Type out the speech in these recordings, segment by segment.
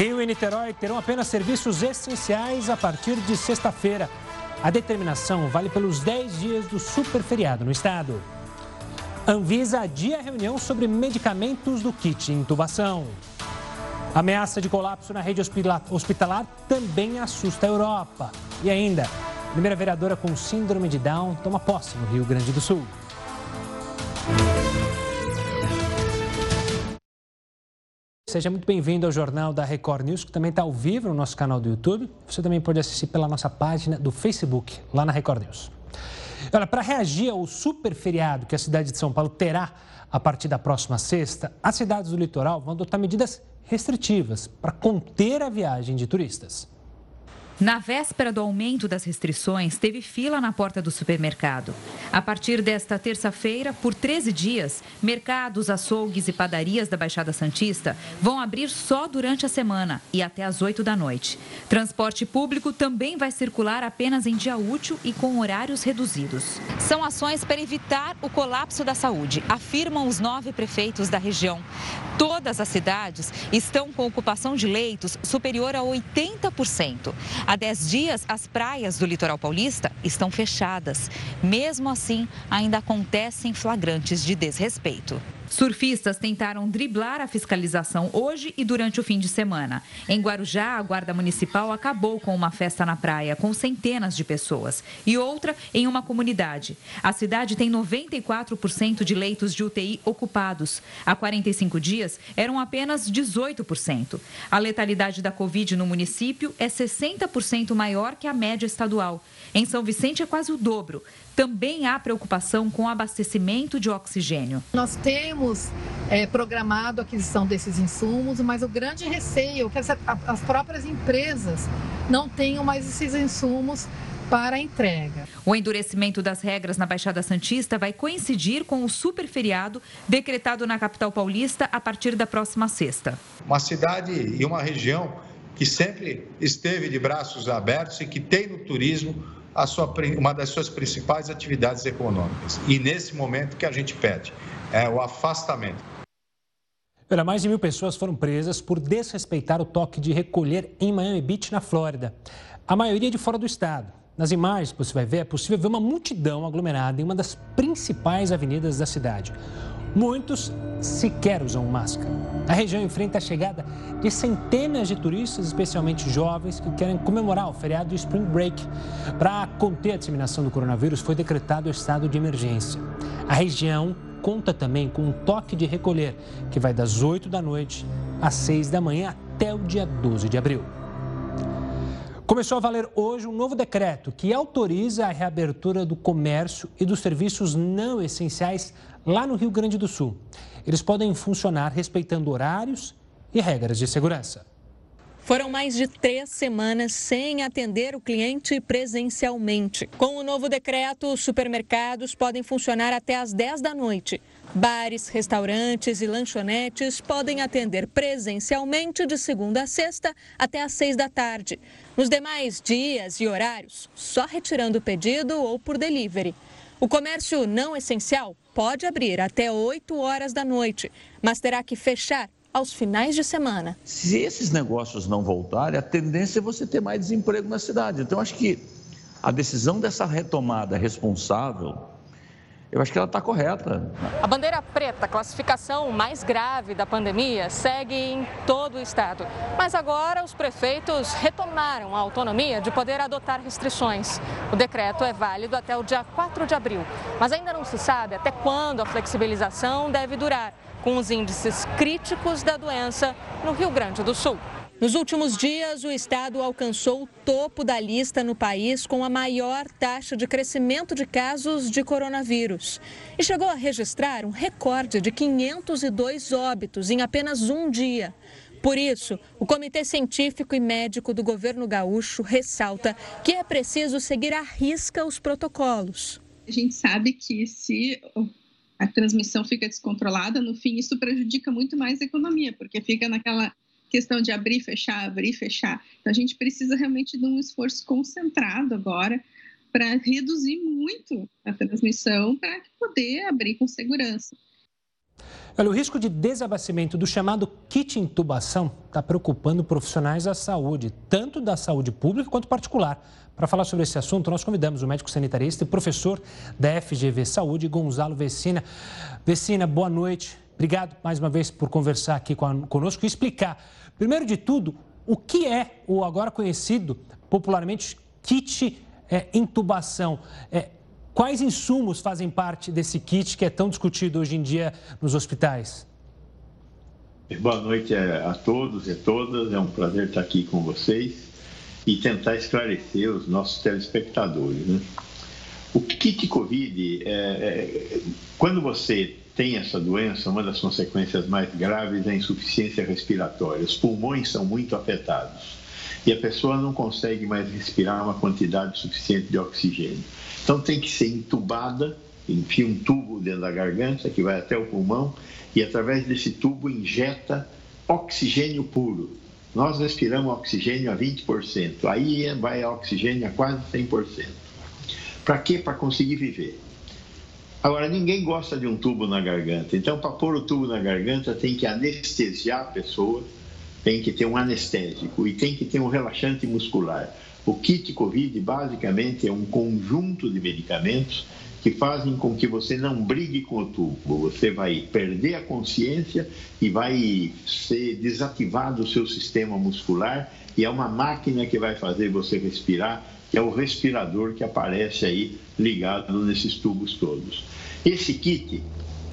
Rio e Niterói terão apenas serviços essenciais a partir de sexta-feira. A determinação vale pelos 10 dias do super feriado no estado. Anvisa adia reunião sobre medicamentos do kit intubação. Ameaça de colapso na rede hospitalar também assusta a Europa. E ainda, primeira vereadora com síndrome de Down toma posse no Rio Grande do Sul. Seja muito bem-vindo ao Jornal da Record News, que também está ao vivo no nosso canal do YouTube. Você também pode assistir pela nossa página do Facebook, lá na Record News. Olha, para reagir ao super feriado que a cidade de São Paulo terá a partir da próxima sexta, as cidades do litoral vão adotar medidas restritivas para conter a viagem de turistas. Na véspera do aumento das restrições, teve fila na porta do supermercado. A partir desta terça-feira, por 13 dias, mercados, açougues e padarias da Baixada Santista vão abrir só durante a semana e até às 8 da noite. Transporte público também vai circular apenas em dia útil e com horários reduzidos. São ações para evitar o colapso da saúde, afirmam os nove prefeitos da região. Todas as cidades estão com ocupação de leitos superior a 80%. Há 10 dias, as praias do litoral paulista estão fechadas. Mesmo assim, ainda acontecem flagrantes de desrespeito. Surfistas tentaram driblar a fiscalização hoje e durante o fim de semana. Em Guarujá, a Guarda Municipal acabou com uma festa na praia com centenas de pessoas e outra em uma comunidade. A cidade tem 94% de leitos de UTI ocupados. Há 45 dias, eram apenas 18%. A letalidade da Covid no município é 60% maior que a média estadual. Em São Vicente é quase o dobro. Também há preocupação com o abastecimento de oxigênio. Nós temos é, programado a aquisição desses insumos, mas o grande receio é que as, as próprias empresas não tenham mais esses insumos para a entrega. O endurecimento das regras na Baixada Santista vai coincidir com o super feriado decretado na capital paulista a partir da próxima sexta. Uma cidade e uma região que sempre esteve de braços abertos e que tem no turismo sua, uma das suas principais atividades econômicas. E nesse momento que a gente pede é o afastamento. Mais de mil pessoas foram presas por desrespeitar o toque de recolher em Miami Beach, na Flórida. A maioria de fora do estado. Nas imagens que você vai ver, é possível ver uma multidão aglomerada em uma das principais avenidas da cidade. Muitos sequer usam máscara. A região enfrenta a chegada de centenas de turistas, especialmente jovens, que querem comemorar o feriado do Spring Break. Para conter a disseminação do coronavírus, foi decretado o estado de emergência. A região conta também com um toque de recolher, que vai das 8 da noite às 6 da manhã até o dia 12 de abril. Começou a valer hoje um novo decreto que autoriza a reabertura do comércio e dos serviços não essenciais lá no Rio Grande do Sul. Eles podem funcionar respeitando horários e regras de segurança. Foram mais de três semanas sem atender o cliente presencialmente. Com o novo decreto, os supermercados podem funcionar até às 10 da noite. Bares, restaurantes e lanchonetes podem atender presencialmente de segunda a sexta até às 6 da tarde. Nos demais dias e horários, só retirando o pedido ou por delivery. O comércio não essencial pode abrir até 8 horas da noite, mas terá que fechar aos finais de semana. Se esses negócios não voltarem, a tendência é você ter mais desemprego na cidade. Então, acho que a decisão dessa retomada responsável eu acho que ela está correta. A bandeira preta, classificação mais grave da pandemia, segue em todo o estado. Mas agora os prefeitos retomaram a autonomia de poder adotar restrições. O decreto é válido até o dia 4 de abril, mas ainda não se sabe até quando a flexibilização deve durar, com os índices críticos da doença no Rio Grande do Sul. Nos últimos dias, o estado alcançou o topo da lista no país com a maior taxa de crescimento de casos de coronavírus. E chegou a registrar um recorde de 502 óbitos em apenas um dia. Por isso, o Comitê Científico e Médico do governo gaúcho ressalta que é preciso seguir à risca os protocolos. A gente sabe que se a transmissão fica descontrolada, no fim isso prejudica muito mais a economia, porque fica naquela questão de abrir, fechar, abrir, fechar. Então a gente precisa realmente de um esforço concentrado agora para reduzir muito a transmissão para poder abrir com segurança. Olha, o risco de desabastecimento do chamado kit intubação está preocupando profissionais da saúde, tanto da saúde pública quanto particular. Para falar sobre esse assunto, nós convidamos o médico sanitarista e professor da FGV Saúde, Gonzalo Vecina. Vecina, boa noite. Obrigado mais uma vez por conversar aqui conosco e explicar, primeiro de tudo, o que é o agora conhecido popularmente kit é, intubação. É, Quais insumos fazem parte desse kit que é tão discutido hoje em dia nos hospitais? Boa noite a todos e todas. É um prazer estar aqui com vocês e tentar esclarecer os nossos telespectadores. Né? O kit COVID, é, é, quando você tem essa doença, uma das consequências mais graves é a insuficiência respiratória. Os pulmões são muito afetados e a pessoa não consegue mais respirar uma quantidade suficiente de oxigênio. Então tem que ser entubada, enfia um tubo dentro da garganta que vai até o pulmão e através desse tubo injeta oxigênio puro. Nós respiramos oxigênio a 20%, aí vai oxigênio a quase 100%. Para quê? Para conseguir viver. Agora, ninguém gosta de um tubo na garganta, então para pôr o tubo na garganta tem que anestesiar a pessoa, tem que ter um anestésico e tem que ter um relaxante muscular. O kit COVID basicamente é um conjunto de medicamentos que fazem com que você não brigue com o tubo. Você vai perder a consciência e vai ser desativado o seu sistema muscular e é uma máquina que vai fazer você respirar, é o respirador que aparece aí ligado nesses tubos todos. Esse kit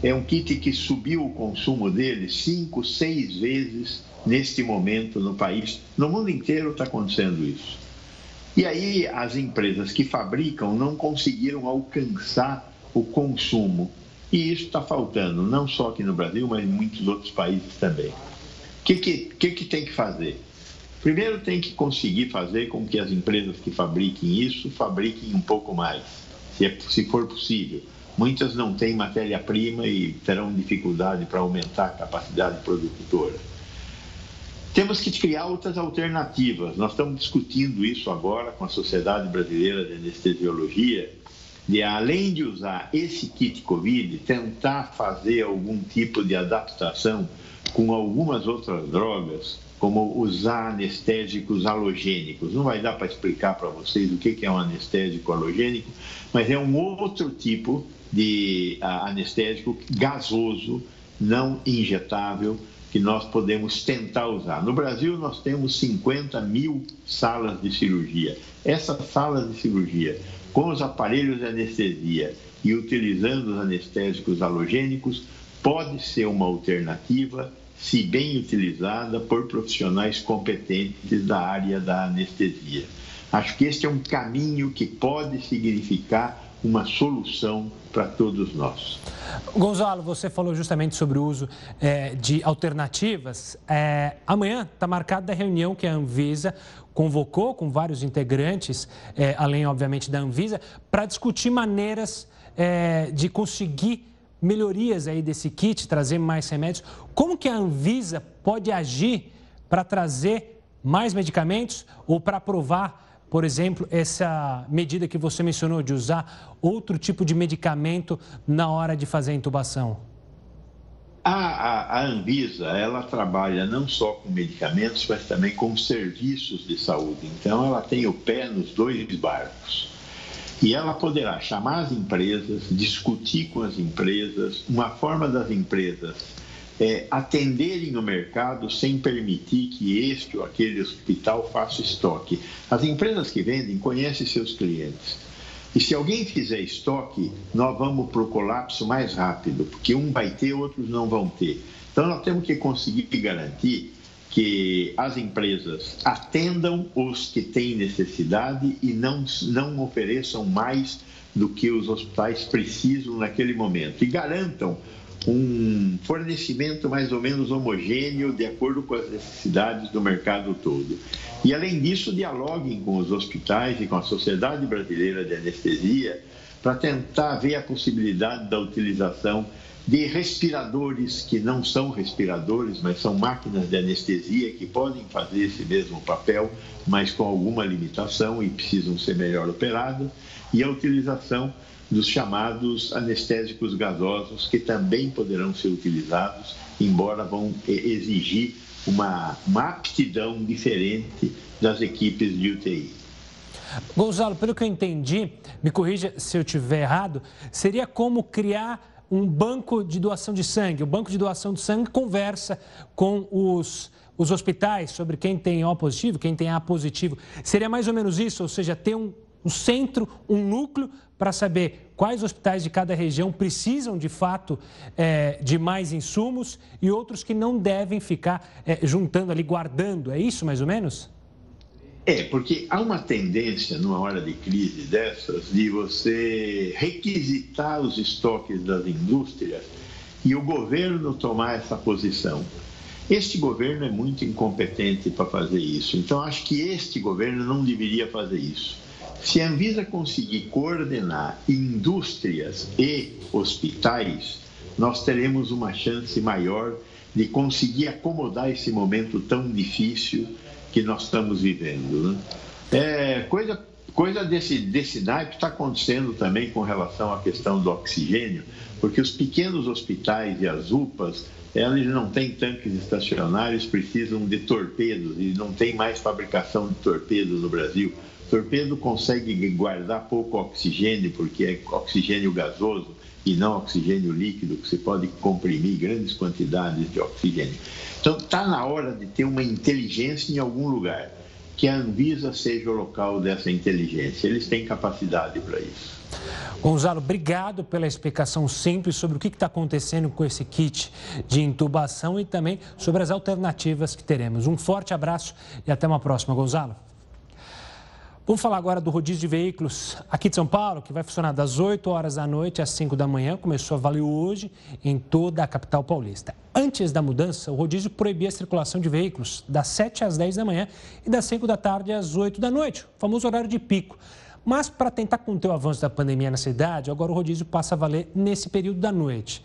é um kit que subiu o consumo dele cinco, seis vezes neste momento no país. No mundo inteiro está acontecendo isso. E aí as empresas que fabricam não conseguiram alcançar o consumo. E isso está faltando, não só aqui no Brasil, mas em muitos outros países também. O que, que, que, que tem que fazer? Primeiro tem que conseguir fazer com que as empresas que fabriquem isso fabriquem um pouco mais, se, é, se for possível. Muitas não têm matéria-prima e terão dificuldade para aumentar a capacidade produtora. Temos que criar outras alternativas. Nós estamos discutindo isso agora com a Sociedade Brasileira de Anestesiologia, de além de usar esse kit COVID, tentar fazer algum tipo de adaptação com algumas outras drogas, como usar anestésicos halogênicos. Não vai dar para explicar para vocês o que é um anestésico halogênico, mas é um outro tipo de ah, anestésico gasoso, não injetável, que nós podemos tentar usar. No Brasil, nós temos 50 mil salas de cirurgia. Essas salas de cirurgia, com os aparelhos de anestesia e utilizando os anestésicos halogênicos, pode ser uma alternativa se bem utilizada por profissionais competentes da área da anestesia. Acho que este é um caminho que pode significar uma solução para todos nós. Gonzalo, você falou justamente sobre o uso é, de alternativas. É, amanhã está marcada a reunião que a Anvisa convocou com vários integrantes, é, além, obviamente, da Anvisa, para discutir maneiras é, de conseguir melhorias aí desse kit, trazer mais remédios. Como que a Anvisa pode agir para trazer mais medicamentos ou para aprovar por exemplo, essa medida que você mencionou de usar outro tipo de medicamento na hora de fazer a intubação? A, a, a, Anvisa, ela trabalha não só com medicamentos, mas também com serviços de saúde. Então, ela tem o pé nos dois barcos. E ela poderá chamar as empresas, discutir com as empresas, uma forma das empresas é, atenderem o mercado sem permitir que este ou aquele hospital faça estoque. As empresas que vendem conhecem seus clientes. E se alguém fizer estoque, nós vamos para o colapso mais rápido, porque um vai ter, outros não vão ter. Então, nós temos que conseguir garantir que as empresas atendam os que têm necessidade e não, não ofereçam mais do que os hospitais precisam naquele momento. E garantam um fornecimento mais ou menos homogêneo de acordo com as necessidades do mercado todo. E, além disso, dialoguem com os hospitais e com a Sociedade Brasileira de Anestesia para tentar ver a possibilidade da utilização de respiradores que não são respiradores, mas são máquinas de anestesia que podem fazer esse mesmo papel, mas com alguma limitação e precisam ser melhor operadas, e a utilização dos chamados anestésicos gasosos, que também poderão ser utilizados, embora vão exigir uma, uma aptidão diferente das equipes de UTI. Gonzalo, pelo que eu entendi, me corrija se eu estiver errado, seria como criar um banco de doação de sangue. O banco de doação de sangue conversa com os, os hospitais sobre quem tem O positivo, quem tem A positivo. Seria mais ou menos isso, ou seja, ter um, um centro, um núcleo para saber quais hospitais de cada região precisam de fato é, de mais insumos e outros que não devem ficar é, juntando ali, guardando. É isso mais ou menos? É, porque há uma tendência, numa hora de crise dessas, de você requisitar os estoques das indústrias e o governo tomar essa posição. Este governo é muito incompetente para fazer isso, então acho que este governo não deveria fazer isso. Se a Anvisa conseguir coordenar indústrias e hospitais, nós teremos uma chance maior de conseguir acomodar esse momento tão difícil que nós estamos vivendo. Né? É, coisa coisa desse, desse naipe está acontecendo também com relação à questão do oxigênio, porque os pequenos hospitais e as UPAs, elas não têm tanques estacionários, precisam de torpedos e não tem mais fabricação de torpedos no Brasil. Torpedo consegue guardar pouco oxigênio, porque é oxigênio gasoso e não oxigênio líquido, que você pode comprimir grandes quantidades de oxigênio. Então, está na hora de ter uma inteligência em algum lugar, que a Anvisa seja o local dessa inteligência. Eles têm capacidade para isso. Gonzalo, obrigado pela explicação simples sobre o que está acontecendo com esse kit de intubação e também sobre as alternativas que teremos. Um forte abraço e até uma próxima, Gonzalo. Vamos falar agora do rodízio de veículos aqui de São Paulo, que vai funcionar das 8 horas da noite às 5 da manhã. Começou a valer hoje em toda a capital paulista. Antes da mudança, o rodízio proibia a circulação de veículos das 7 às 10 da manhã e das 5 da tarde às 8 da noite, o famoso horário de pico. Mas para tentar conter o avanço da pandemia na cidade, agora o rodízio passa a valer nesse período da noite.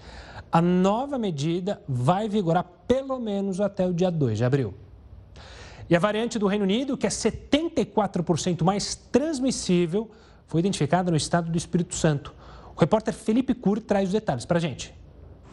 A nova medida vai vigorar pelo menos até o dia 2 de abril. E a variante do Reino Unido, que é 74% mais transmissível, foi identificada no estado do Espírito Santo. O repórter Felipe Cur traz os detalhes para a gente.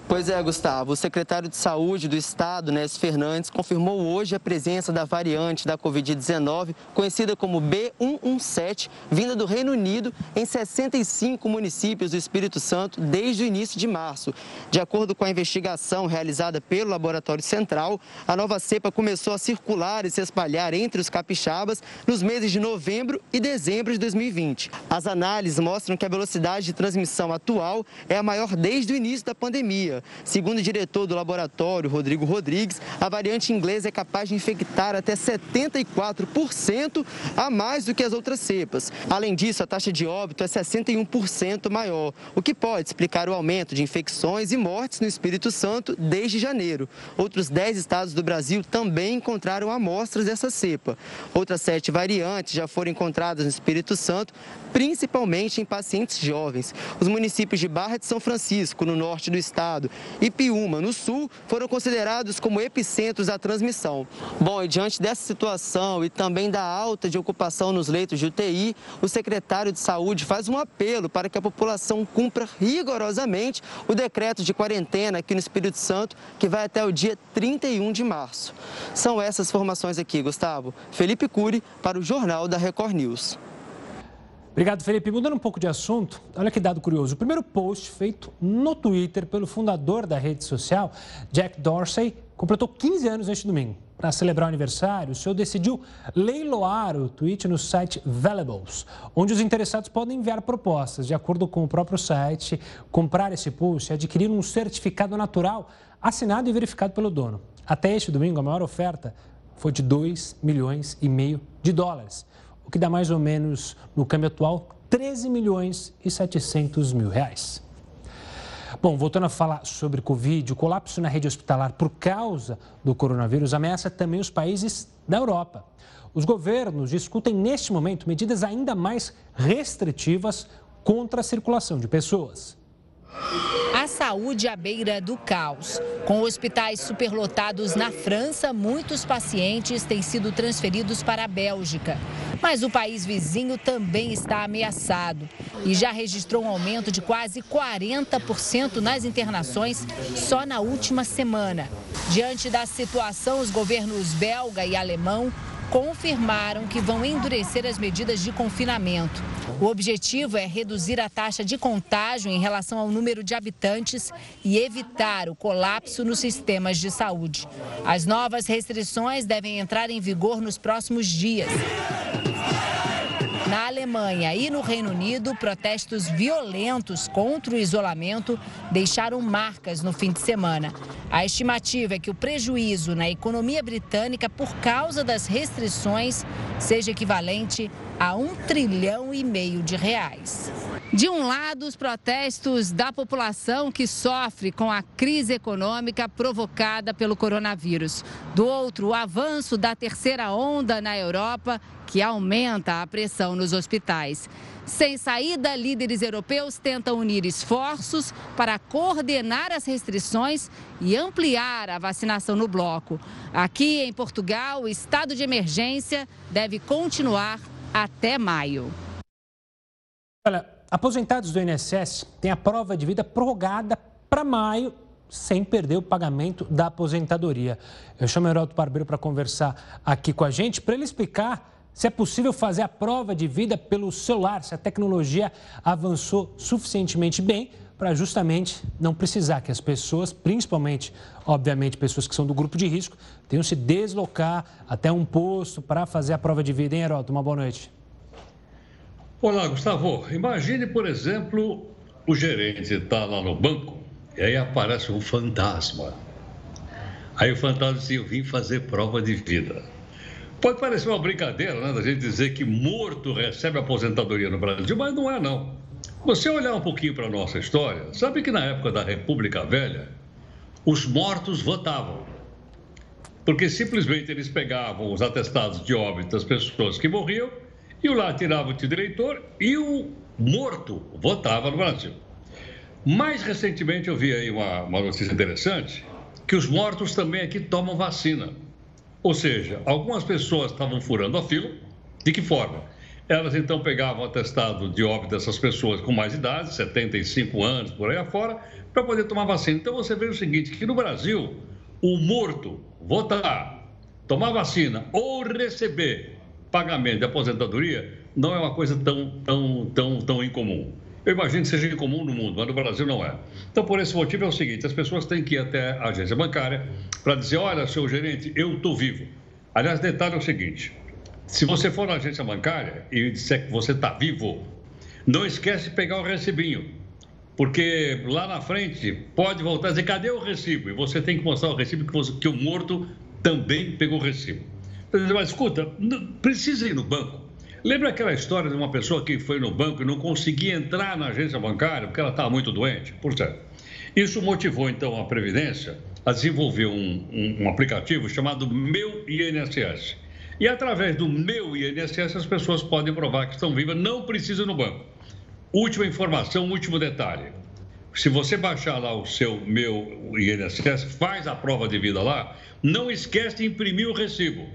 Pois é, Gustavo. O secretário de Saúde do Estado, Nés Fernandes, confirmou hoje a presença da variante da Covid-19, conhecida como B117, vinda do Reino Unido, em 65 municípios do Espírito Santo desde o início de março. De acordo com a investigação realizada pelo Laboratório Central, a nova cepa começou a circular e se espalhar entre os capixabas nos meses de novembro e dezembro de 2020. As análises mostram que a velocidade de transmissão atual é a maior desde o início da pandemia. Segundo o diretor do laboratório, Rodrigo Rodrigues, a variante inglesa é capaz de infectar até 74% a mais do que as outras cepas. Além disso, a taxa de óbito é 61% maior, o que pode explicar o aumento de infecções e mortes no Espírito Santo desde janeiro. Outros 10 estados do Brasil também encontraram amostras dessa cepa. Outras sete variantes já foram encontradas no Espírito Santo, principalmente em pacientes jovens. Os municípios de Barra de São Francisco, no norte do estado, e Piúma, no sul, foram considerados como epicentros da transmissão. Bom, e diante dessa situação e também da alta de ocupação nos leitos de UTI, o secretário de Saúde faz um apelo para que a população cumpra rigorosamente o decreto de quarentena aqui no Espírito Santo, que vai até o dia 31 de março. São essas formações aqui, Gustavo. Felipe Cury, para o Jornal da Record News. Obrigado, Felipe. Mudando um pouco de assunto, olha que dado curioso. O primeiro post feito no Twitter pelo fundador da rede social, Jack Dorsey, completou 15 anos neste domingo. Para celebrar o aniversário, o senhor decidiu leiloar o tweet no site Valuables, onde os interessados podem enviar propostas. De acordo com o próprio site, comprar esse post é adquirir um certificado natural assinado e verificado pelo dono. Até este domingo, a maior oferta foi de 2 milhões e meio de dólares o que dá mais ou menos, no câmbio atual, 13 milhões e 700 mil reais. Bom, voltando a falar sobre Covid, o colapso na rede hospitalar por causa do coronavírus ameaça também os países da Europa. Os governos discutem neste momento medidas ainda mais restritivas contra a circulação de pessoas. A saúde à beira do caos. Com hospitais superlotados na França, muitos pacientes têm sido transferidos para a Bélgica. Mas o país vizinho também está ameaçado e já registrou um aumento de quase 40% nas internações só na última semana. Diante da situação, os governos belga e alemão confirmaram que vão endurecer as medidas de confinamento. O objetivo é reduzir a taxa de contágio em relação ao número de habitantes e evitar o colapso nos sistemas de saúde. As novas restrições devem entrar em vigor nos próximos dias. Na Alemanha e no Reino Unido, protestos violentos contra o isolamento deixaram marcas no fim de semana. A estimativa é que o prejuízo na economia britânica por causa das restrições seja equivalente a um trilhão e meio de reais. De um lado, os protestos da população que sofre com a crise econômica provocada pelo coronavírus. Do outro, o avanço da terceira onda na Europa, que aumenta a pressão nos hospitais. Sem saída, líderes europeus tentam unir esforços para coordenar as restrições e ampliar a vacinação no bloco. Aqui em Portugal, o estado de emergência deve continuar até maio. Olha, aposentados do INSS têm a prova de vida prorrogada para maio sem perder o pagamento da aposentadoria. Eu chamo o Heraldo Barbeiro para conversar aqui com a gente, para ele explicar se é possível fazer a prova de vida pelo celular, se a tecnologia avançou suficientemente bem para justamente não precisar que as pessoas, principalmente, obviamente, pessoas que são do grupo de risco, tenham se deslocar até um posto para fazer a prova de vida, hein, Heroto? Uma boa noite. Olá, Gustavo. Imagine, por exemplo, o gerente está lá no banco e aí aparece um fantasma. Aí o fantasma diz: Eu vim fazer prova de vida. Pode parecer uma brincadeira, né, da gente dizer que morto recebe aposentadoria no Brasil, mas não é, não. Você olhar um pouquinho para a nossa história, sabe que na época da República Velha, os mortos votavam. Porque simplesmente eles pegavam os atestados de óbito das pessoas que morriam e lá tirava o eleitor e o morto votava no Brasil. Mais recentemente eu vi aí uma, uma notícia interessante, que os mortos também aqui tomam vacina. Ou seja, algumas pessoas estavam furando a fila. De que forma? Elas então pegavam o atestado de óbito dessas pessoas com mais idade, 75 anos, por aí afora, para poder tomar vacina. Então você vê o seguinte, que no Brasil, o morto votar, tomar vacina ou receber pagamento de aposentadoria não é uma coisa tão, tão, tão, tão incomum. Eu imagino que seja incomum no mundo, mas no Brasil não é. Então, por esse motivo, é o seguinte: as pessoas têm que ir até a agência bancária para dizer: olha, seu gerente, eu estou vivo. Aliás, detalhe é o seguinte: se você for na agência bancária e disser que você está vivo, não esquece de pegar o recibinho. Porque lá na frente pode voltar e dizer, cadê o recibo? E você tem que mostrar o recibo que, você, que o morto também pegou o recibo. Mas escuta, precisa ir no banco. Lembra aquela história de uma pessoa que foi no banco e não conseguia entrar na agência bancária porque ela estava muito doente? Por certo. Isso motivou então a Previdência a desenvolver um, um, um aplicativo chamado Meu INSS e através do meu INSS, as pessoas podem provar que estão vivas, não precisam no banco. Última informação, último detalhe. Se você baixar lá o seu meu INSS, faz a prova de vida lá, não esquece de imprimir o recibo,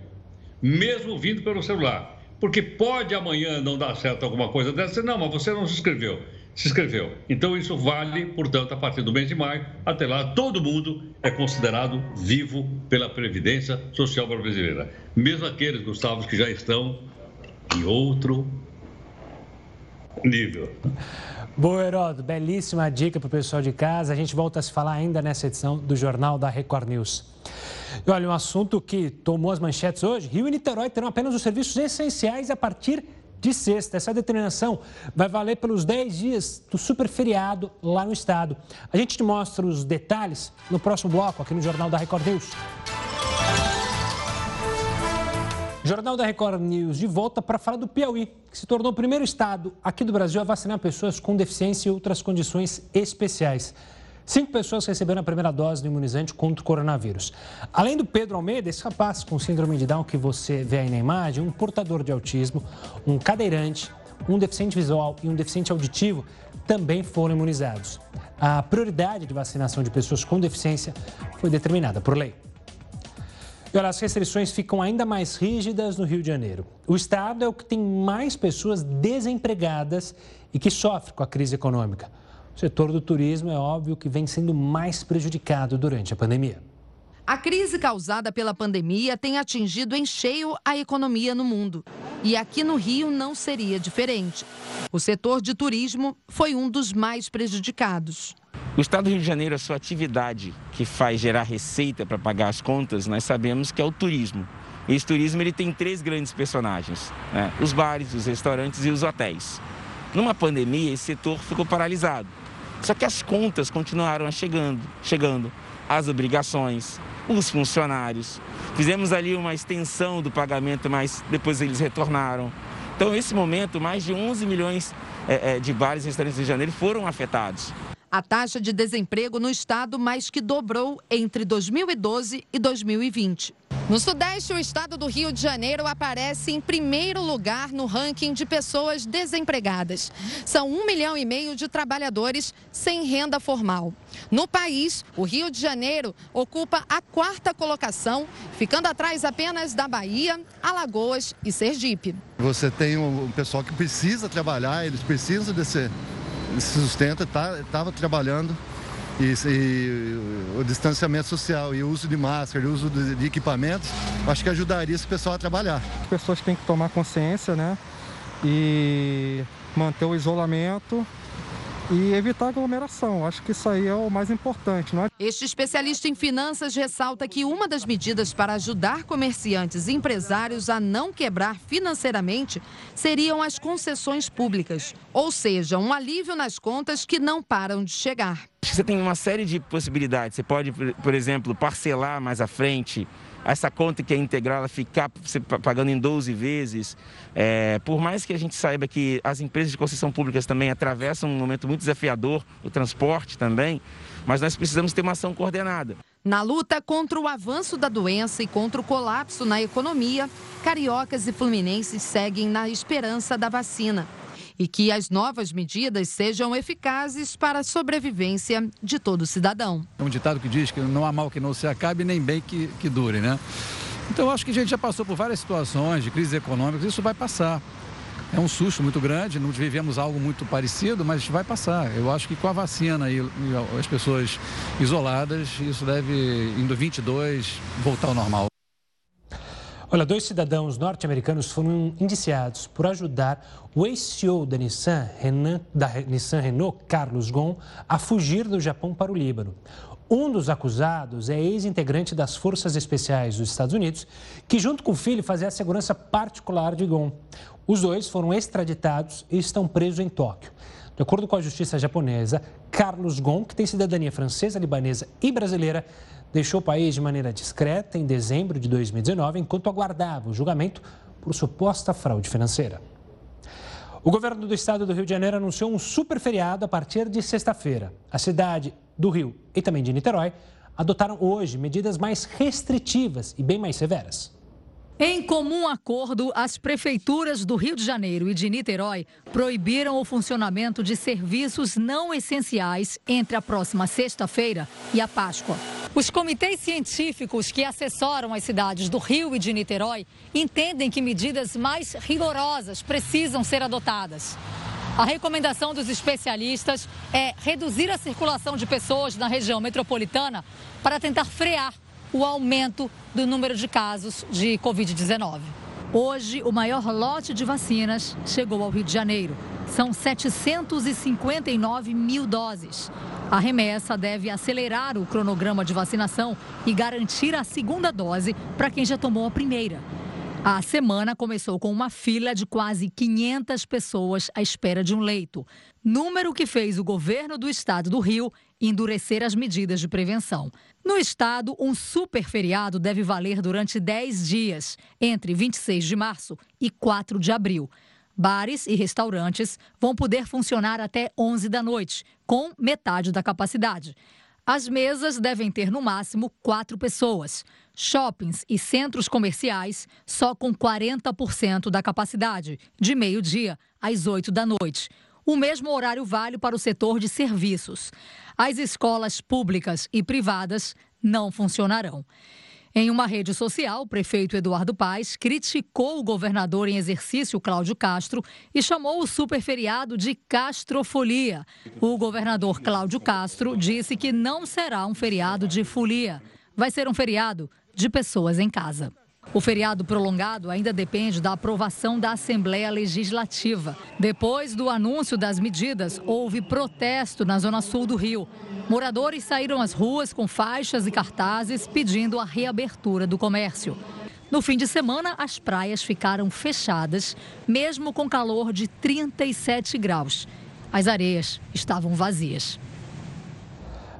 mesmo vindo pelo celular. Porque pode amanhã não dar certo alguma coisa dessa, não, mas você não se inscreveu se inscreveu. Então, isso vale, portanto, a partir do mês de maio. Até lá, todo mundo é considerado vivo pela Previdência Social Brasileira. Mesmo aqueles, Gustavo, que já estão em outro nível. Boa, Heródoto. Belíssima dica para o pessoal de casa. A gente volta a se falar ainda nessa edição do Jornal da Record News. E olha, um assunto que tomou as manchetes hoje: Rio e Niterói terão apenas os serviços essenciais a partir de sexta. Essa determinação vai valer pelos 10 dias do super feriado lá no estado. A gente te mostra os detalhes no próximo bloco, aqui no Jornal da Record News. Jornal da Record News de volta para falar do Piauí, que se tornou o primeiro estado aqui do Brasil a vacinar pessoas com deficiência e outras condições especiais. Cinco pessoas receberam a primeira dose do imunizante contra o coronavírus. Além do Pedro Almeida, esse rapaz com síndrome de Down que você vê aí na imagem, um portador de autismo, um cadeirante, um deficiente visual e um deficiente auditivo também foram imunizados. A prioridade de vacinação de pessoas com deficiência foi determinada por lei. E olha, as restrições ficam ainda mais rígidas no Rio de Janeiro. O estado é o que tem mais pessoas desempregadas e que sofre com a crise econômica. O setor do turismo é óbvio que vem sendo mais prejudicado durante a pandemia. A crise causada pela pandemia tem atingido em cheio a economia no mundo. E aqui no Rio não seria diferente. O setor de turismo foi um dos mais prejudicados. O Estado do Rio de Janeiro, a sua atividade que faz gerar receita para pagar as contas, nós sabemos que é o turismo. E esse turismo ele tem três grandes personagens: né? os bares, os restaurantes e os hotéis. Numa pandemia, esse setor ficou paralisado. Só que as contas continuaram chegando, chegando, as obrigações, os funcionários. Fizemos ali uma extensão do pagamento, mas depois eles retornaram. Então, nesse momento, mais de 11 milhões é, é, de bares e restaurantes de janeiro foram afetados. A taxa de desemprego no estado mais que dobrou entre 2012 e 2020. No Sudeste, o estado do Rio de Janeiro aparece em primeiro lugar no ranking de pessoas desempregadas. São um milhão e meio de trabalhadores sem renda formal. No país, o Rio de Janeiro ocupa a quarta colocação, ficando atrás apenas da Bahia, Alagoas e Sergipe. Você tem um pessoal que precisa trabalhar, eles precisam desse se sustenta, estava tá, trabalhando e, e, o distanciamento social e o uso de máscara, o uso de, de equipamentos, acho que ajudaria esse pessoal a trabalhar. As pessoas têm que tomar consciência, né? E manter o isolamento e evitar aglomeração. Acho que isso aí é o mais importante. Não é? Este especialista em finanças ressalta que uma das medidas para ajudar comerciantes e empresários a não quebrar financeiramente seriam as concessões públicas, ou seja, um alívio nas contas que não param de chegar. Você tem uma série de possibilidades. Você pode, por exemplo, parcelar mais à frente essa conta que é integral, ela ficar pagando em 12 vezes. É, por mais que a gente saiba que as empresas de concessão públicas também atravessam um momento muito desafiador, o transporte também, mas nós precisamos ter uma ação coordenada. Na luta contra o avanço da doença e contra o colapso na economia, cariocas e fluminenses seguem na esperança da vacina e que as novas medidas sejam eficazes para a sobrevivência de todo cidadão. É um ditado que diz que não há mal que não se acabe, nem bem que, que dure, né? Então, acho que a gente já passou por várias situações de crise econômica, isso vai passar. É um susto muito grande, não vivemos algo muito parecido, mas vai passar. Eu acho que com a vacina e, as pessoas isoladas, isso deve, em 2022, voltar ao normal. Olha, dois cidadãos norte-americanos foram indiciados por ajudar o ex-CEO da Nissan, Renan, da Nissan Renault, Carlos Ghosn, a fugir do Japão para o Líbano. Um dos acusados é ex-integrante das Forças Especiais dos Estados Unidos, que junto com o filho fazia a segurança particular de Gon. Os dois foram extraditados e estão presos em Tóquio. De acordo com a justiça japonesa, Carlos Gon, que tem cidadania francesa, libanesa e brasileira, deixou o país de maneira discreta em dezembro de 2019, enquanto aguardava o julgamento por suposta fraude financeira. O governo do estado do Rio de Janeiro anunciou um super feriado a partir de sexta-feira. A cidade do Rio e também de Niterói adotaram hoje medidas mais restritivas e bem mais severas. Em comum acordo, as prefeituras do Rio de Janeiro e de Niterói proibiram o funcionamento de serviços não essenciais entre a próxima sexta-feira e a Páscoa. Os comitês científicos que assessoram as cidades do Rio e de Niterói entendem que medidas mais rigorosas precisam ser adotadas. A recomendação dos especialistas é reduzir a circulação de pessoas na região metropolitana para tentar frear o aumento do número de casos de Covid-19. Hoje, o maior lote de vacinas chegou ao Rio de Janeiro. São 759 mil doses. A remessa deve acelerar o cronograma de vacinação e garantir a segunda dose para quem já tomou a primeira. A semana começou com uma fila de quase 500 pessoas à espera de um leito, número que fez o governo do estado do Rio endurecer as medidas de prevenção. No estado, um super feriado deve valer durante 10 dias, entre 26 de março e 4 de abril. Bares e restaurantes vão poder funcionar até 11 da noite, com metade da capacidade. As mesas devem ter no máximo quatro pessoas. Shoppings e centros comerciais só com 40% da capacidade, de meio-dia às 8 da noite. O mesmo horário vale para o setor de serviços. As escolas públicas e privadas não funcionarão. Em uma rede social, o prefeito Eduardo Paes criticou o governador em exercício, Cláudio Castro, e chamou o superferiado de castrofolia. O governador Cláudio Castro disse que não será um feriado de folia. Vai ser um feriado de pessoas em casa. O feriado prolongado ainda depende da aprovação da Assembleia Legislativa. Depois do anúncio das medidas, houve protesto na zona sul do Rio. Moradores saíram às ruas com faixas e cartazes pedindo a reabertura do comércio. No fim de semana, as praias ficaram fechadas, mesmo com calor de 37 graus. As areias estavam vazias.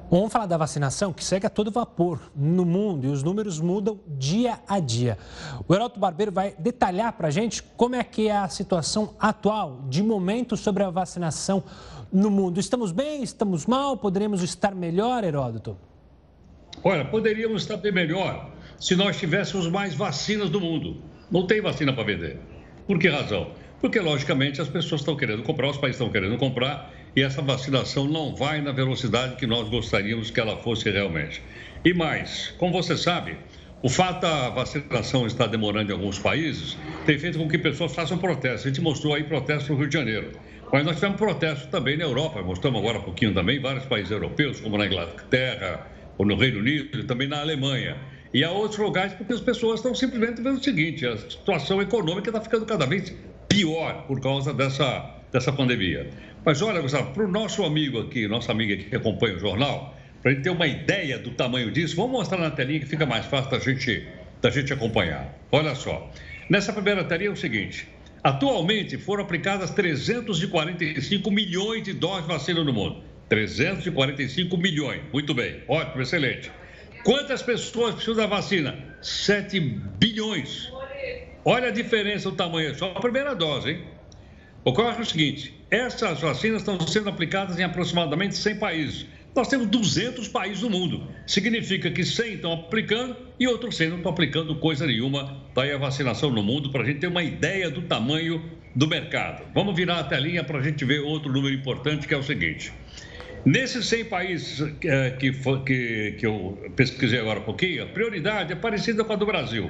Vamos falar da vacinação que segue a todo vapor no mundo e os números mudam dia a dia. O Heraldo Barbeiro vai detalhar para a gente como é que é a situação atual, de momento, sobre a vacinação no mundo. Estamos bem? Estamos mal? Poderíamos estar melhor, Heródoto? Olha, poderíamos estar bem melhor se nós tivéssemos mais vacinas no mundo. Não tem vacina para vender. Por que razão? Porque, logicamente, as pessoas estão querendo comprar, os países estão querendo comprar e essa vacinação não vai na velocidade que nós gostaríamos que ela fosse realmente. E mais, como você sabe, o fato da vacinação estar demorando em alguns países tem feito com que pessoas façam protestos. A gente mostrou aí protestos no Rio de Janeiro. Mas nós tivemos protestos também na Europa, mostramos agora um pouquinho também, vários países europeus, como na Inglaterra, ou no Reino Unido, e também na Alemanha. E há outros lugares porque as pessoas estão simplesmente vendo o seguinte: a situação econômica está ficando cada vez pior por causa dessa, dessa pandemia. Mas olha, Gustavo, para o nosso amigo aqui, nossa amiga que acompanha o jornal, para gente ter uma ideia do tamanho disso, vamos mostrar na telinha que fica mais fácil da gente, da gente acompanhar. Olha só. Nessa primeira telinha é o seguinte: atualmente foram aplicadas 345 milhões de doses de vacina no mundo. 345 milhões. Muito bem, ótimo, excelente. Quantas pessoas precisam da vacina? 7 bilhões. Olha a diferença, o tamanho, só a primeira dose, hein? Ocorre o seguinte: essas vacinas estão sendo aplicadas em aproximadamente 100 países. Nós temos 200 países no mundo. Significa que 100 estão aplicando e outros 100 não estão aplicando coisa nenhuma. Daí a vacinação no mundo para a gente ter uma ideia do tamanho do mercado. Vamos virar a telinha para a gente ver outro número importante que é o seguinte. Nesses 100 países é, que, que, que eu pesquisei agora um pouquinho, a prioridade é parecida com a do Brasil.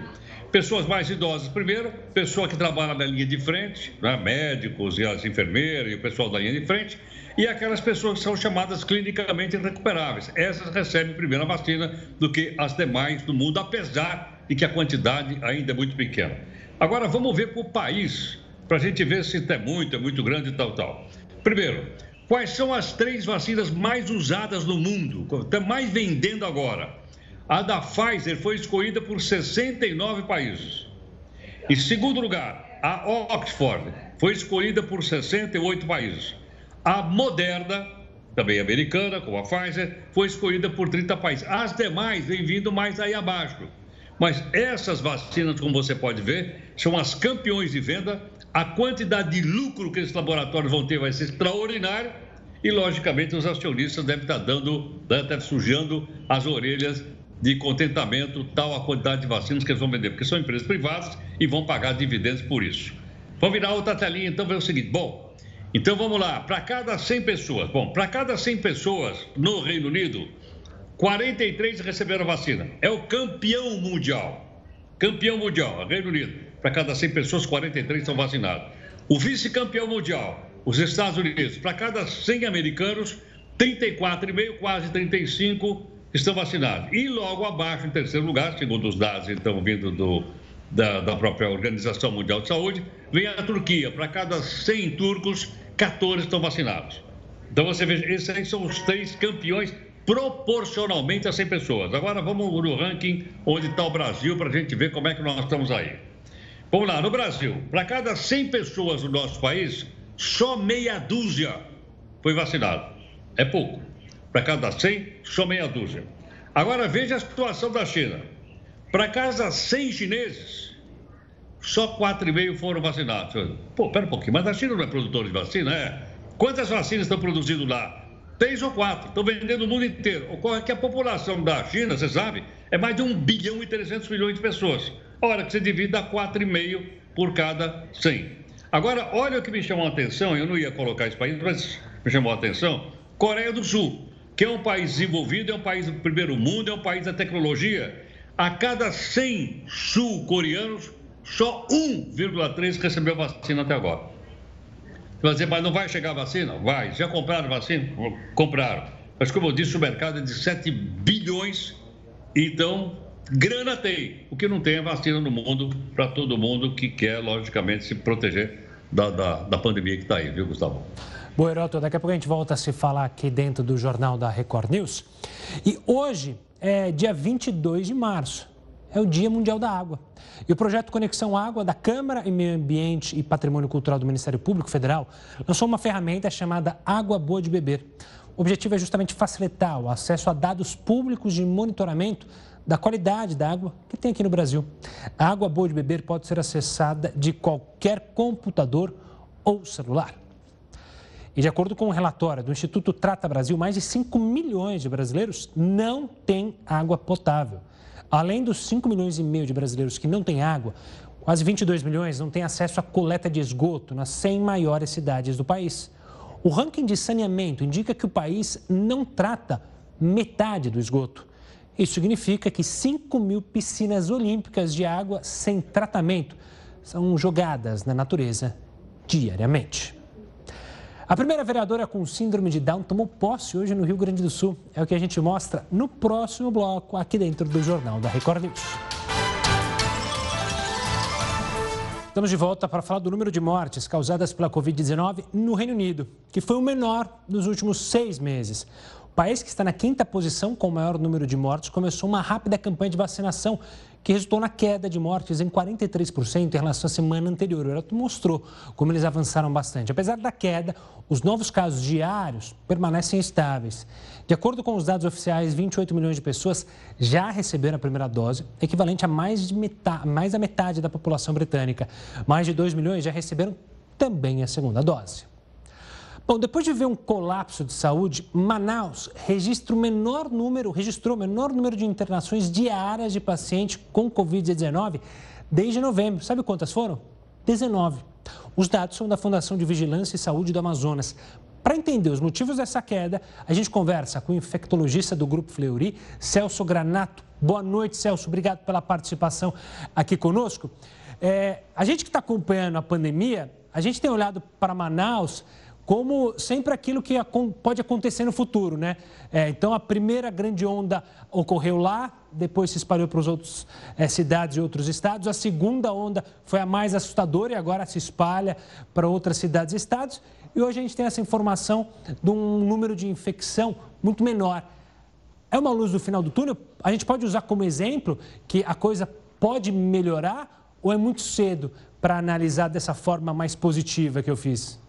Pessoas mais idosas primeiro, pessoa que trabalha na linha de frente, né? médicos e as enfermeiras e o pessoal da linha de frente, e aquelas pessoas que são chamadas clinicamente recuperáveis. Essas recebem primeiro a vacina do que as demais do mundo, apesar de que a quantidade ainda é muito pequena. Agora vamos ver para o país, para a gente ver se é muito, é muito grande e tal, tal. Primeiro, quais são as três vacinas mais usadas no mundo, mais vendendo agora? A da Pfizer foi escolhida por 69 países. Em segundo lugar, a Oxford foi escolhida por 68 países. A Moderna, também americana, como a Pfizer, foi escolhida por 30 países. As demais vêm vindo mais aí abaixo. Mas essas vacinas, como você pode ver, são as campeões de venda. A quantidade de lucro que esses laboratórios vão ter vai ser extraordinária. E, logicamente, os acionistas devem estar dando, devem estar sujando as orelhas de contentamento, tal a quantidade de vacinas que eles vão vender, porque são empresas privadas e vão pagar dividendos por isso. Vamos virar outra telinha, então, ver o seguinte. Bom, então vamos lá. Para cada 100 pessoas, bom, para cada 100 pessoas no Reino Unido, 43 receberam vacina. É o campeão mundial. Campeão mundial, Reino Unido. Para cada 100 pessoas, 43 são vacinados. O vice-campeão mundial, os Estados Unidos. Para cada 100 americanos, 34,5, quase 35 estão vacinados. E logo abaixo, em terceiro lugar, segundo os dados então vindo do, da, da própria Organização Mundial de Saúde, vem a Turquia. Para cada 100 turcos, 14 estão vacinados. Então você vê, esses aí são os três campeões proporcionalmente a 100 pessoas. Agora vamos no ranking onde está o Brasil para a gente ver como é que nós estamos aí. Vamos lá, no Brasil, para cada 100 pessoas no nosso país, só meia dúzia foi vacinado. É pouco. Para cada 100, só meia dúzia. Agora veja a situação da China. Para cada 100 chineses, só 4,5 foram vacinados. Pô, pera um pouquinho, mas a China não é produtora de vacina, é? Quantas vacinas estão produzindo lá? Três ou quatro. Estão vendendo o mundo inteiro. Ocorre que a população da China, você sabe, é mais de 1 bilhão e 300 milhões de pessoas. Hora que você divide, dá 4,5 por cada 100. Agora, olha o que me chamou a atenção, eu não ia colocar esse país, mas me chamou a atenção. Coreia do Sul, que é um país desenvolvido, é um país do primeiro mundo, é um país da tecnologia. A cada 100 sul-coreanos, só 1,3 recebeu vacina até agora. Você vai dizer, mas não vai chegar vacina? Vai. Já compraram vacina? Compraram. Mas, como eu disse, o mercado é de 7 bilhões. Então, grana tem. O que não tem é vacina no mundo para todo mundo que quer, logicamente, se proteger da, da, da pandemia que está aí, viu, Gustavo? Bom, Heroto, daqui a pouco a gente volta a se falar aqui dentro do jornal da Record News. E hoje é dia 22 de março, é o Dia Mundial da Água. E o projeto Conexão Água da Câmara e Meio Ambiente e Patrimônio Cultural do Ministério Público Federal lançou uma ferramenta chamada Água Boa de Beber. O objetivo é justamente facilitar o acesso a dados públicos de monitoramento da qualidade da água que tem aqui no Brasil. A água boa de beber pode ser acessada de qualquer computador ou celular. E de acordo com o um relatório do Instituto Trata Brasil, mais de 5 milhões de brasileiros não têm água potável. Além dos 5 milhões e meio de brasileiros que não têm água, quase 22 milhões não têm acesso à coleta de esgoto nas 100 maiores cidades do país. O ranking de saneamento indica que o país não trata metade do esgoto. Isso significa que 5 mil piscinas olímpicas de água sem tratamento são jogadas na natureza diariamente. A primeira vereadora com síndrome de Down tomou posse hoje no Rio Grande do Sul. É o que a gente mostra no próximo bloco, aqui dentro do Jornal da Record News. Estamos de volta para falar do número de mortes causadas pela Covid-19 no Reino Unido, que foi o menor nos últimos seis meses. País que está na quinta posição com o maior número de mortes começou uma rápida campanha de vacinação que resultou na queda de mortes em 43% em relação à semana anterior. O Erato mostrou como eles avançaram bastante. Apesar da queda, os novos casos diários permanecem estáveis. De acordo com os dados oficiais, 28 milhões de pessoas já receberam a primeira dose, equivalente a mais, de metade, mais da metade da população britânica. Mais de 2 milhões já receberam também a segunda dose. Bom, depois de ver um colapso de saúde, Manaus registra o menor número, registrou o menor número de internações diárias de pacientes com Covid-19 desde novembro. Sabe quantas foram? 19. Os dados são da Fundação de Vigilância e Saúde do Amazonas. Para entender os motivos dessa queda, a gente conversa com o infectologista do Grupo Fleury, Celso Granato. Boa noite, Celso. Obrigado pela participação aqui conosco. É, a gente que está acompanhando a pandemia, a gente tem olhado para Manaus como sempre aquilo que pode acontecer no futuro, né? É, então, a primeira grande onda ocorreu lá, depois se espalhou para os outros é, cidades e outros estados. A segunda onda foi a mais assustadora e agora se espalha para outras cidades e estados. E hoje a gente tem essa informação de um número de infecção muito menor. É uma luz do final do túnel? A gente pode usar como exemplo que a coisa pode melhorar ou é muito cedo para analisar dessa forma mais positiva que eu fiz?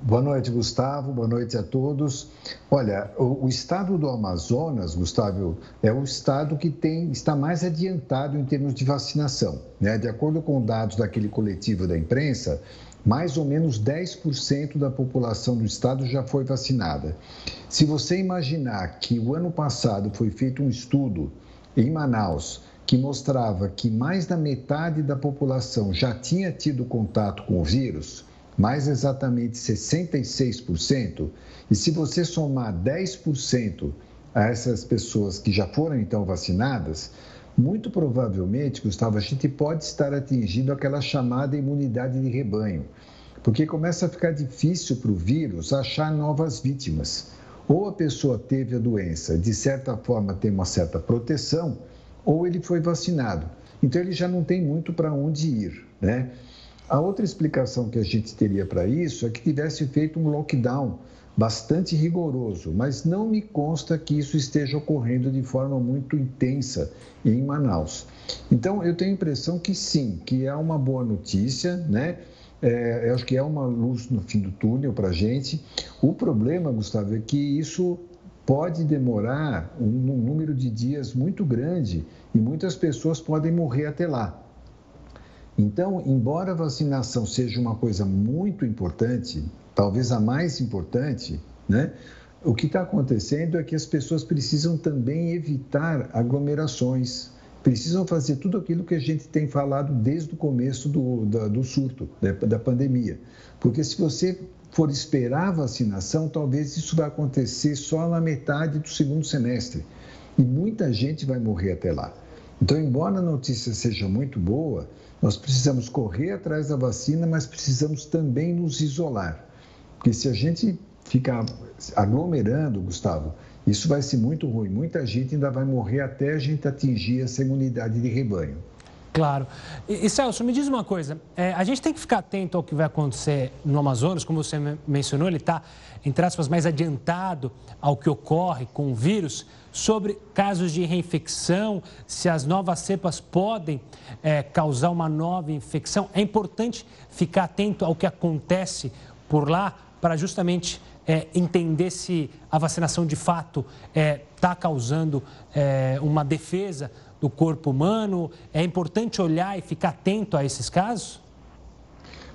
Boa noite, Gustavo. Boa noite a todos. Olha, o, o, estado do Amazonas, Gustavo, é o estado que tem, está mais adiantado em termos de vacinação. Né? De acordo com dados daquele coletivo da imprensa, mais ou menos 10% da população do estado já foi vacinada. Se você imaginar que o ano passado foi feito um estudo em Manaus que mostrava que mais da metade da população já tinha tido contato com o vírus, mais exatamente 66%, e se você somar 10% a essas pessoas que já foram então vacinadas, muito provavelmente, Gustavo, a gente pode estar atingindo aquela chamada imunidade de rebanho, porque começa a ficar difícil para o vírus achar novas vítimas. Ou a pessoa teve a doença, de certa forma tem uma certa proteção, ou ele foi vacinado. Então ele já não tem muito para onde ir, né? A outra explicação que a gente teria para isso é que tivesse feito um lockdown bastante rigoroso, mas não me consta que isso esteja ocorrendo de forma muito intensa em Manaus. Então, eu tenho a impressão que sim, que é uma boa notícia, né? É, eu acho que é uma luz no fim do túnel para a gente. O problema, Gustavo, é que isso pode demorar um, um número de dias muito grande e muitas pessoas podem morrer até lá. Então, embora a vacinação seja uma coisa muito importante, talvez a mais importante, né? O que está acontecendo é que as pessoas precisam também evitar aglomerações, precisam fazer tudo aquilo que a gente tem falado desde o começo do, da, do surto, da, da pandemia. Porque se você for esperar a vacinação, talvez isso vai acontecer só na metade do segundo semestre. E muita gente vai morrer até lá. Então, embora a notícia seja muito boa, nós precisamos correr atrás da vacina, mas precisamos também nos isolar. Porque se a gente ficar aglomerando, Gustavo, isso vai ser muito ruim. Muita gente ainda vai morrer até a gente atingir essa imunidade de rebanho. Claro. E, e Celso, me diz uma coisa. É, a gente tem que ficar atento ao que vai acontecer no Amazonas, como você mencionou, ele está, entre aspas, mais adiantado ao que ocorre com o vírus, sobre casos de reinfecção, se as novas cepas podem é, causar uma nova infecção. É importante ficar atento ao que acontece por lá para justamente é, entender se a vacinação de fato está é, tá causando é, uma defesa do corpo humano. É importante olhar e ficar atento a esses casos?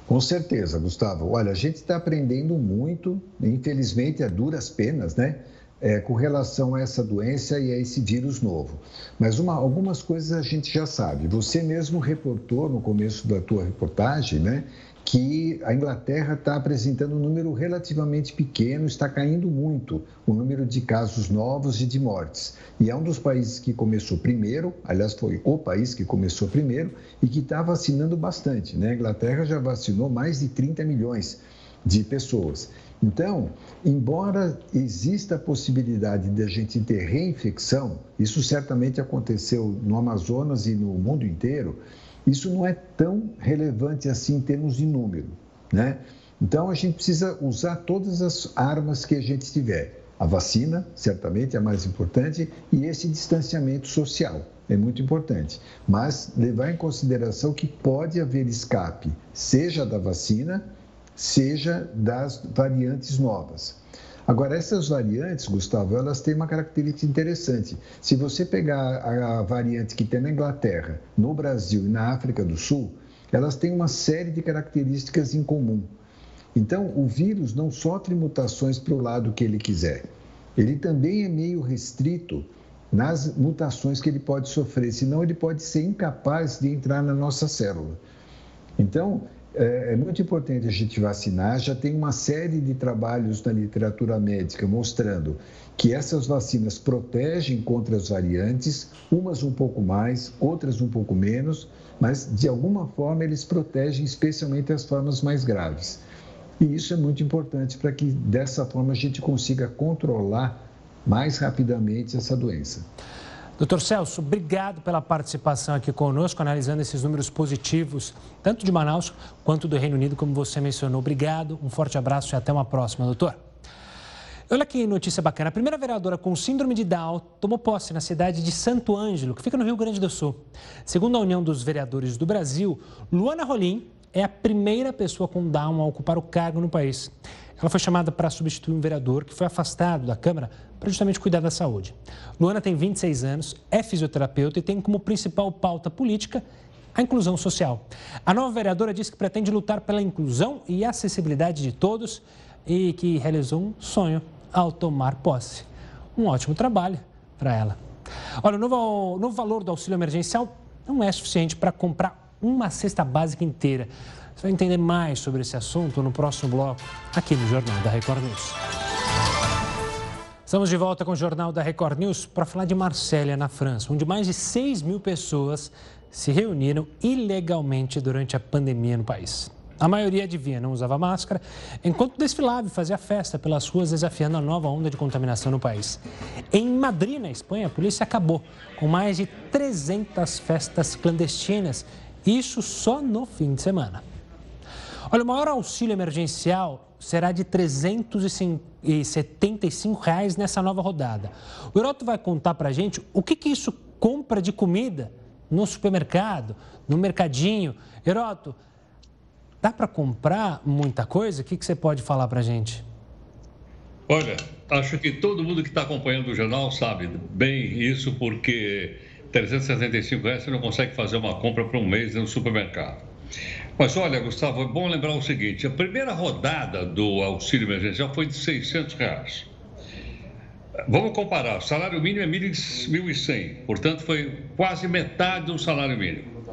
Com certeza, Gustavo. Olha, a gente está aprendendo muito, infelizmente, a duras penas, né? É, com relação a essa doença e a esse vírus novo. Mas uma, algumas coisas a gente já sabe. Você mesmo reportou no começo da tua reportagem, né, que a Inglaterra está apresentando um número relativamente pequeno, está caindo muito o número de casos novos e de mortes. E é um dos países que começou primeiro, aliás, foi o país que começou primeiro e que está vacinando bastante. Né? A Inglaterra já vacinou mais de 30 milhões de pessoas. Então, embora exista a possibilidade de a gente ter reinfecção, isso certamente aconteceu no Amazonas e no mundo inteiro isso não é tão relevante assim em termos de número, né? Então a gente precisa usar todas as armas que a gente tiver. A vacina, certamente, é a mais importante, e esse distanciamento social é muito importante. Mas levar em consideração que pode haver escape, seja da vacina, seja das variantes novas. Agora, essas variantes, Gustavo, elas têm uma característica interessante. Se você pegar a variante que tem na Inglaterra, no Brasil e na África do Sul, elas têm uma série de características em comum. Então, o vírus não sofre mutações para o lado que ele quiser. Ele também é meio restrito nas mutações que ele pode sofrer, senão ele pode ser incapaz de entrar na nossa célula. Então, é, é muito importante a gente vacinar. Já tem uma série de trabalhos na literatura médica mostrando que essas vacinas protegem contra as variantes, umas um pouco mais, outras um pouco menos, mas de alguma forma eles protegem especialmente as formas mais graves. E isso é muito importante para que dessa forma a gente consiga controlar mais rapidamente essa doença. Doutor Celso, obrigado pela participação aqui conosco, analisando esses números positivos, tanto de Manaus quanto do Reino Unido, como você mencionou. Obrigado, um forte abraço e até uma próxima, doutor. Olha que notícia bacana. A primeira vereadora com síndrome de Down tomou posse na cidade de Santo Ângelo, que fica no Rio Grande do Sul. Segundo a União dos Vereadores do Brasil, Luana Rolim é a primeira pessoa com Down a ocupar o cargo no país. Ela foi chamada para substituir um vereador que foi afastado da Câmara para justamente cuidar da saúde. Luana tem 26 anos, é fisioterapeuta e tem como principal pauta política a inclusão social. A nova vereadora diz que pretende lutar pela inclusão e acessibilidade de todos e que realizou um sonho ao tomar posse. Um ótimo trabalho para ela. Olha, o novo, o novo valor do auxílio emergencial não é suficiente para comprar uma cesta básica inteira. Você vai entender mais sobre esse assunto no próximo bloco, aqui no Jornal da Record News. Estamos de volta com o Jornal da Record News para falar de Marsella, na França, onde mais de 6 mil pessoas se reuniram ilegalmente durante a pandemia no país. A maioria, adivinha, não usava máscara, enquanto desfilava e fazia festa pelas ruas, desafiando a nova onda de contaminação no país. Em Madrid, na Espanha, a polícia acabou com mais de 300 festas clandestinas, isso só no fim de semana. Olha, o maior auxílio emergencial será de 375 reais nessa nova rodada. O Heroto vai contar para a gente o que, que isso compra de comida no supermercado, no mercadinho. Heroto, dá para comprar muita coisa? O que, que você pode falar para a gente? Olha, acho que todo mundo que está acompanhando o jornal sabe bem isso, porque 375 reais você não consegue fazer uma compra para um mês no supermercado. Mas olha, Gustavo, é bom lembrar o seguinte: a primeira rodada do auxílio emergencial foi de 600 reais. Vamos comparar: o salário mínimo é 1.100, portanto, foi quase metade do salário mínimo.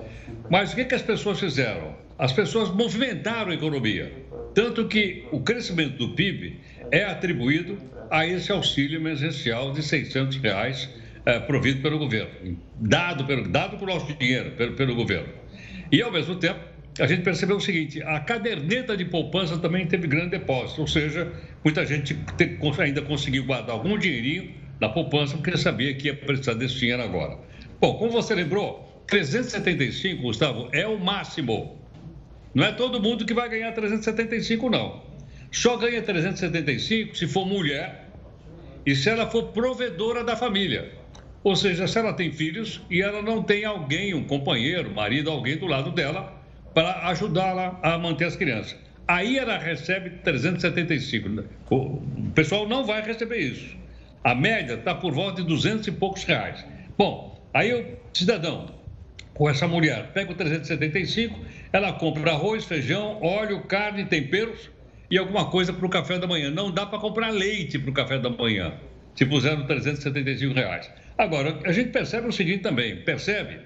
Mas o que, que as pessoas fizeram? As pessoas movimentaram a economia. Tanto que o crescimento do PIB é atribuído a esse auxílio emergencial de 600 reais é, provido pelo governo, dado pelo, dado por nosso dinheiro, pelo, pelo governo. E, ao mesmo tempo, a gente percebeu o seguinte: a caderneta de poupança também teve grande depósito, ou seja, muita gente te, ainda conseguiu guardar algum dinheirinho na poupança porque sabia que ia precisar desse dinheiro agora. Bom, como você lembrou, 375, Gustavo, é o máximo. Não é todo mundo que vai ganhar 375, não. Só ganha 375 se for mulher e se ela for provedora da família. Ou seja, se ela tem filhos e ela não tem alguém, um companheiro, marido, alguém do lado dela para ajudá-la a manter as crianças. Aí ela recebe 375. O pessoal não vai receber isso. A média está por volta de 200 e poucos reais. Bom, aí o cidadão, com essa mulher, pega o 375, ela compra arroz, feijão, óleo, carne, temperos e alguma coisa para o café da manhã. Não dá para comprar leite para o café da manhã, se puseram 375 reais. Agora, a gente percebe o seguinte também, percebe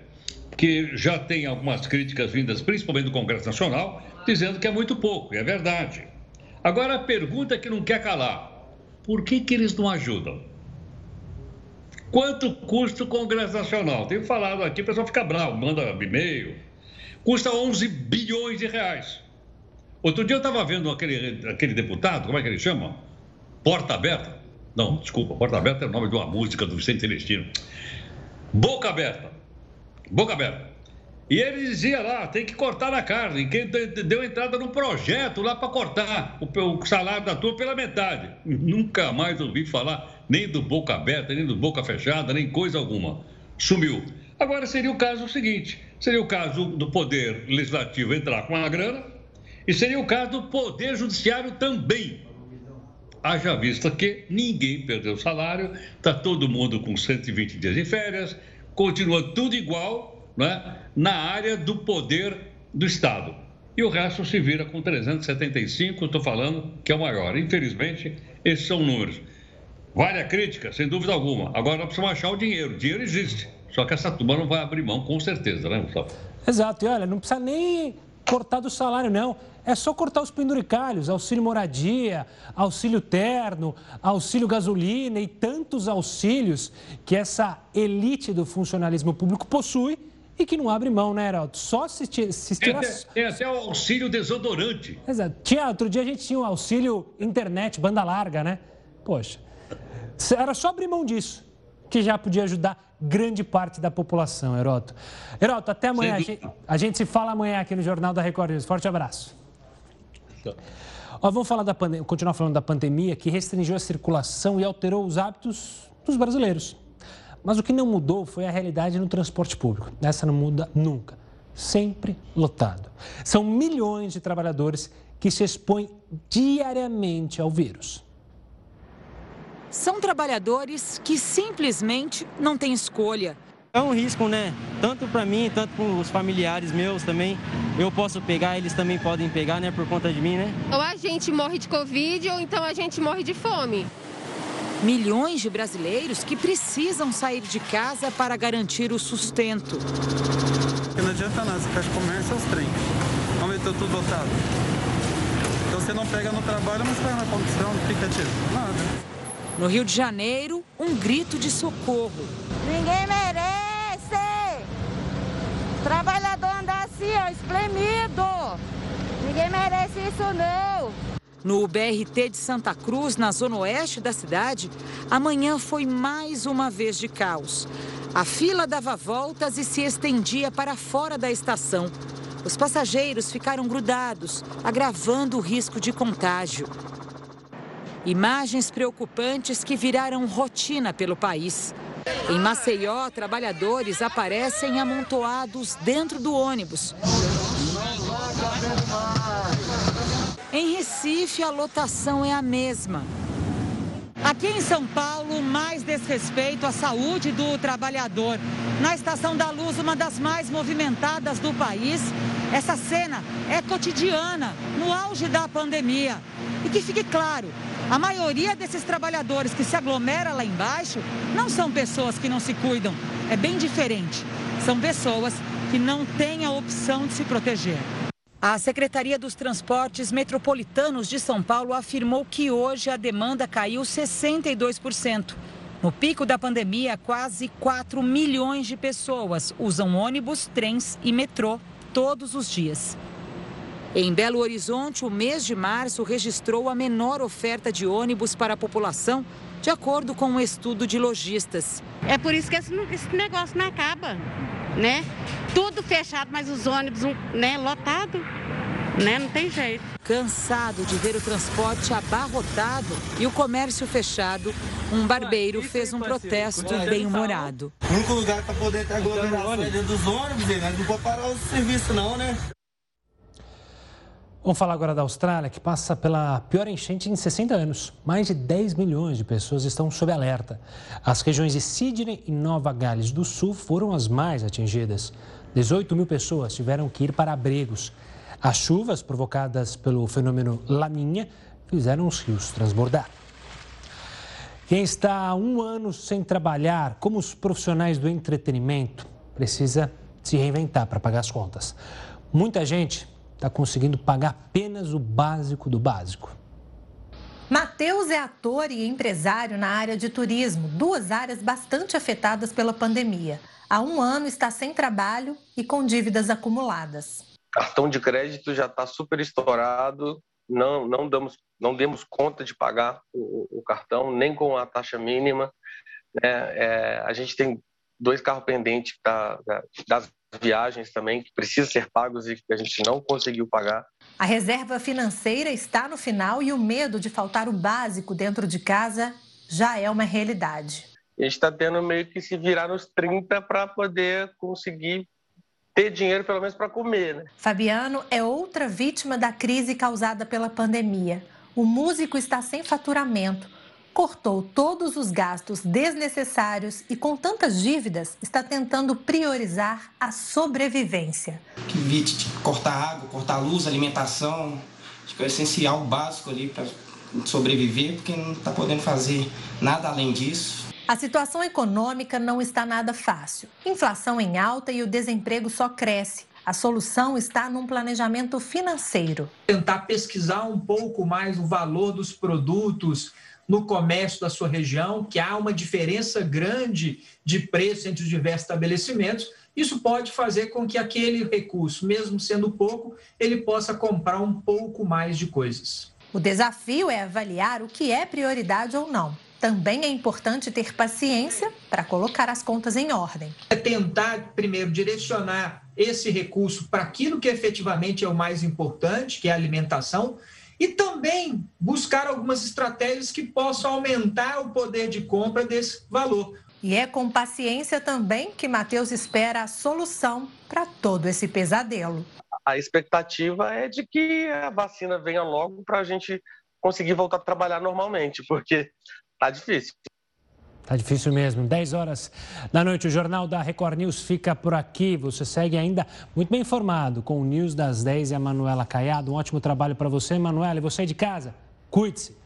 que já tem algumas críticas vindas, principalmente do Congresso Nacional, dizendo que é muito pouco, e é verdade. Agora, a pergunta que não quer calar: por que, que eles não ajudam? Quanto custa o Congresso Nacional? Tenho falado aqui, o pessoal fica bravo, manda e-mail. Custa 11 bilhões de reais. Outro dia eu estava vendo aquele, aquele deputado, como é que ele chama? Porta Aberta. Não, desculpa, Porta Aberta é o nome de uma música do Vicente Celestino. Boca Aberta. Boca aberta. E ele dizia lá, tem que cortar na carne. Quem deu entrada num projeto lá para cortar o, salário da turma pela metade. Nunca mais ouvi falar nem do boca aberta, nem do boca fechada, nem coisa alguma. Sumiu. Agora seria o caso seguinte: seria o caso do Poder Legislativo entrar com a grana e seria o caso do Poder Judiciário também. Haja vista que ninguém perdeu salário, está todo mundo com 120 dias de férias, continua tudo igual né, na área do poder do Estado. E o resto se vira com 375, estou falando que é o maior. Infelizmente, esses são números. Vale a crítica, sem dúvida alguma. Agora nós precisamos achar o dinheiro. O dinheiro existe. Só que essa turma não vai abrir mão, com certeza, né, Gustavo? Exato. E olha, não precisa nem cortar do salário, não. É só cortar os penduricalhos, auxílio moradia, auxílio terno, auxílio gasolina e tantos auxílios que essa elite do funcionalismo público possui e que não abre mão, né, Heraldo? Só se, se tirar... Tem até o auxílio desodorante. Exato. Tinha, outro dia a gente tinha o um auxílio internet, banda larga, né? Poxa, era só abrir mão disso, que já podia ajudar grande parte da população, Heroto. Heroto, até amanhã. A gente, a gente, se fala amanhã aqui no Jornal da Record News. Forte abraço. Ó, vamos falar da continuar falando da pandemia que restringiu a circulação e alterou os hábitos dos brasileiros. Mas o que não mudou foi a realidade no transporte público. Essa não muda nunca. Sempre lotado. São milhões de trabalhadores que se expõem diariamente ao vírus. São trabalhadores que simplesmente não têm escolha. É um risco, né? Tanto para mim, tanto para os familiares meus também. Eu posso pegar, eles também podem pegar, né? Por conta de mim, né? Ou a gente morre de Covid ou então a gente morre de fome. Milhões de brasileiros que precisam sair de casa para garantir o sustento. Porque não adianta nada, você fecha comércio aos trem. Vamos ver, tudo lotado. Então você não pega no trabalho, mas vai na condição, no aplicativo. Nada. No Rio de Janeiro, um grito de socorro. Ninguém merece! Trabalhador andar assim, ó, espremido. Ninguém merece isso, não. No BRT de Santa Cruz, na zona oeste da cidade, amanhã foi mais uma vez de caos. A fila dava voltas e se estendia para fora da estação. Os passageiros ficaram grudados, agravando o risco de contágio. Imagens preocupantes que viraram rotina pelo país. Em Maceió, trabalhadores aparecem amontoados dentro do ônibus. Em Recife, a lotação é a mesma. Aqui em São Paulo, mais desrespeito à saúde do trabalhador. Na Estação da Luz, uma das mais movimentadas do país, Essa cena é cotidiana, no auge da pandemia. E que fique claro, a maioria desses trabalhadores que se aglomera lá embaixo não são pessoas que não se cuidam. É bem diferente. São pessoas que não têm a opção de se proteger. A Secretaria dos Transportes Metropolitanos de São Paulo afirmou que hoje a demanda caiu 62%. No pico da pandemia, quase 4 milhões de pessoas usam ônibus, trens e metrô todos os dias. Em Belo Horizonte, o mês de março registrou a menor oferta de ônibus para a população, de acordo com um estudo de lojistas. É por isso que esse, negócio não acaba, né? Tudo fechado, mas os ônibus, né, lotado, né? Não tem jeito. Cansado de ver o transporte abarrotado e o comércio fechado, um barbeiro fez um protesto bem-humorado. O único lugar para poder ter aglomeração é dentro dos ônibus, né? Não pode parar o serviço não, né? Vamos falar agora da Austrália, que passa pela pior enchente em 60 anos. Mais de 10 milhões de pessoas estão sob alerta. As regiões de Sydney e Nova Gales do Sul foram as mais atingidas. 18 mil pessoas tiveram que ir para abrigos. As chuvas provocadas pelo fenômeno Laninha fizeram os rios transbordar. Quem está há um ano sem trabalhar, como os profissionais do entretenimento, precisa se reinventar para pagar as contas. Muita gente está conseguindo pagar apenas o básico do básico. Matheus é ator e empresário na área de turismo, duas áreas bastante afetadas pela pandemia. Há um ano está sem trabalho e com dívidas acumuladas. Cartão de crédito já está super estourado, não, não, damos, não demos conta de pagar o, o cartão, nem com a taxa mínima. Né? É, a gente tem dois carros pendentes da, da, das viagens também que precisam ser pagos e que a gente não conseguiu pagar. A reserva financeira está no final e o medo de faltar o básico dentro de casa já é uma realidade. A gente está tendo meio que se virar nos 30 para poder conseguir ter dinheiro pelo menos para comer. Né? Fabiano é outra vítima da crise causada pela pandemia. O músico está sem faturamento cortou todos os gastos desnecessários e, com tantas dívidas, está tentando priorizar a sobrevivência. Que evite cortar água, cortar luz, alimentação. Acho que é essencial, básico ali para sobreviver, porque não está podendo fazer nada além disso. A situação econômica não está nada fácil. Inflação em alta e o desemprego só cresce. A solução está num planejamento financeiro. Tentar pesquisar um pouco mais o valor dos produtos, no comércio da sua região, que há uma diferença grande de preço entre os diversos estabelecimentos, isso pode fazer com que aquele recurso, mesmo sendo pouco, ele possa comprar um pouco mais de coisas. O desafio é avaliar o que é prioridade ou não. Também é importante ter paciência para colocar as contas em ordem. É tentar, primeiro, direcionar esse recurso para aquilo que efetivamente é o mais importante, que é a alimentação, e também buscar algumas estratégias que possam aumentar o poder de compra desse valor. E é com paciência também que Matheus espera a solução para todo esse pesadelo. A expectativa é de que a vacina venha logo para a gente conseguir voltar a trabalhar normalmente, porque está difícil. Tá difícil mesmo. 10 horas da noite, o Jornal da Record News fica por aqui. Você segue ainda muito bem informado com o News das 10 e a Manuela Caiado. Um ótimo trabalho para você, Manuela. E você de casa, cuide-se.